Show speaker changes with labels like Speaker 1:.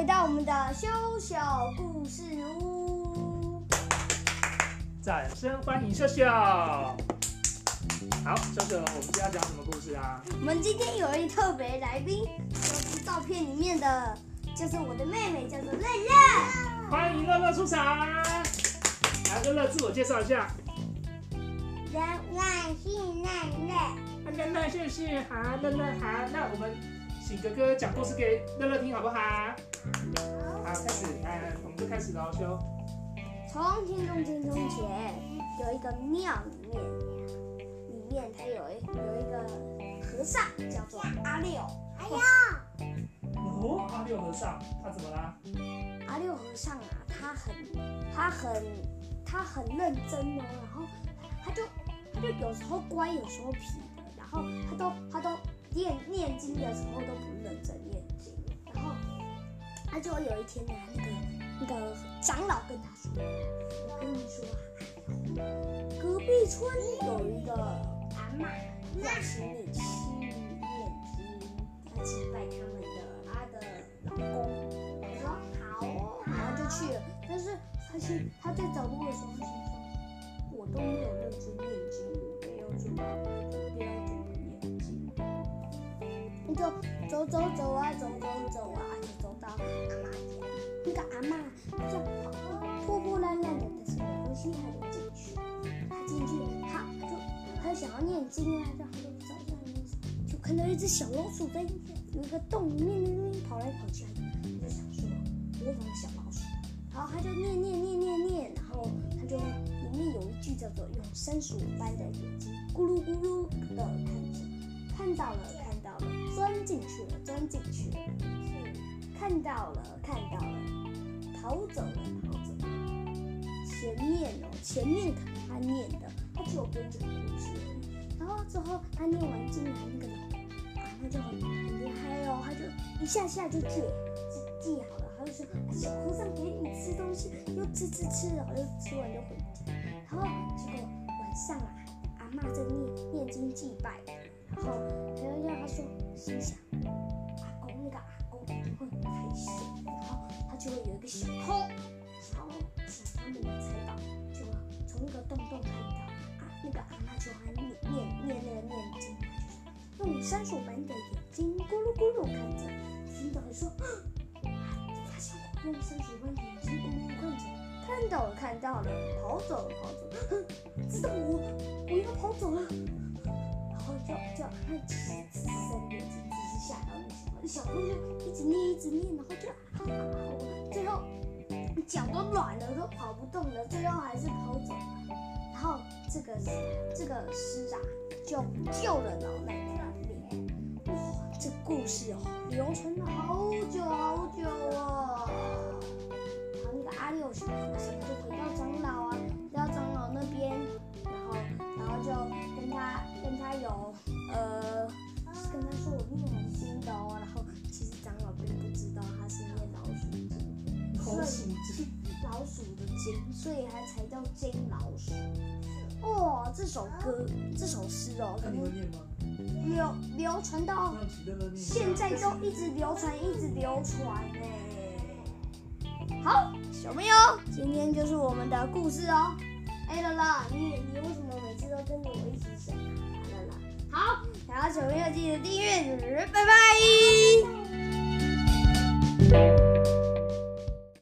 Speaker 1: 回到我们的修小故事屋。
Speaker 2: 掌声欢迎秀秀。好，秀秀，我们今天要讲什么故事啊？
Speaker 1: 我们今天有一特别来宾，就是照片里面的，就是我的妹妹，叫做乐乐。
Speaker 2: 欢迎乐乐出场。来，乐乐自我介绍一下。
Speaker 3: 乐乐是乐乐，
Speaker 2: 乐乐谢谢，好，乐乐好，那我们请哥哥讲故事给乐乐听好不好？好，开始，来，我们就开始喽，修。
Speaker 1: 从前从前从前有一个庙里面，里面它有一有一个和尚叫做阿六。
Speaker 3: 哎呀，
Speaker 2: 哦，阿六和尚，他怎么啦？
Speaker 1: 阿六和尚啊，他很他很他很认真哦，然后他就他就有时候乖，有时候皮的，然后他都他都念念经的时候都他就有一天呢，那个那个长老跟他说：“我跟你说啊，隔壁村有一个阿嬷要请你去念经，要祭拜他们的他的老公。”我说好，然后就去了。但是他去他在走路的时候，他心说，我都没有认真念经，没有怎么没有怎么念经。你就走走走啊，走走走啊，就。那个阿妈就破破烂烂的，但是没关系，他就进去。他进去，他他就他想要念经啊，然后他就不知道要念什么，就看到一只小老鼠在有一个洞里面那边跑来跑去，他就想说模仿小老鼠，然后他就念念念念念，然后他就里面有一句叫做用三十五般的眼睛咕噜咕噜的看着，看到了看到，了钻进去了，看到了看到了，逃走了逃走了。前面哦，前面他念的，他只有编这个故事。然后之后他念完经来那个老啊，那就很很厉害哦，他就一下下就记记记好了，他就说、小和尚给你吃东西，又吃吃吃，然后又吃完就回家。然后结果晚上啊，阿嬷在念念经祭拜，然后他就让他说，心想阿公那个阿公一定会很开心，然后他就会有一个小偷，想要抢他们的财宝，就从那个洞洞看到啊，那个阿妈就还念念念那个念经，就说用三手般的眼睛咕噜咕噜看着，听到说，啊，发现我用三手般眼睛咕噜看着，看到了看到了，跑走了跑走了，哼知道我我要跑走了，然后就就他其实只是在念经，吓到那小小偷就一直念一直念，然后就啊啊啊，最后。脚都软了，都跑不动了，最后还是跑走了。然后这个这个诗啊，就救了老奶奶的脸。哇，这故事哦，流传了好久好久哦。然后那个阿六小和尚就回到长老啊，回到长老那边，然后然后就跟他跟他有呃，跟他说我念完经的哦，然后其实长老并不知道他是念老鼠经。
Speaker 2: 老鼠精。
Speaker 1: 老鼠的精，所以它才叫金老鼠。哇、这首歌，这首诗哦？流流传到。现在都一直流传，一直流传呢。好，小朋友，今天就是我们的故事哦。哎，乐乐，你你为什么每次都跟着我一起想啊？乐乐，好，然后小朋友记得订阅，拜拜。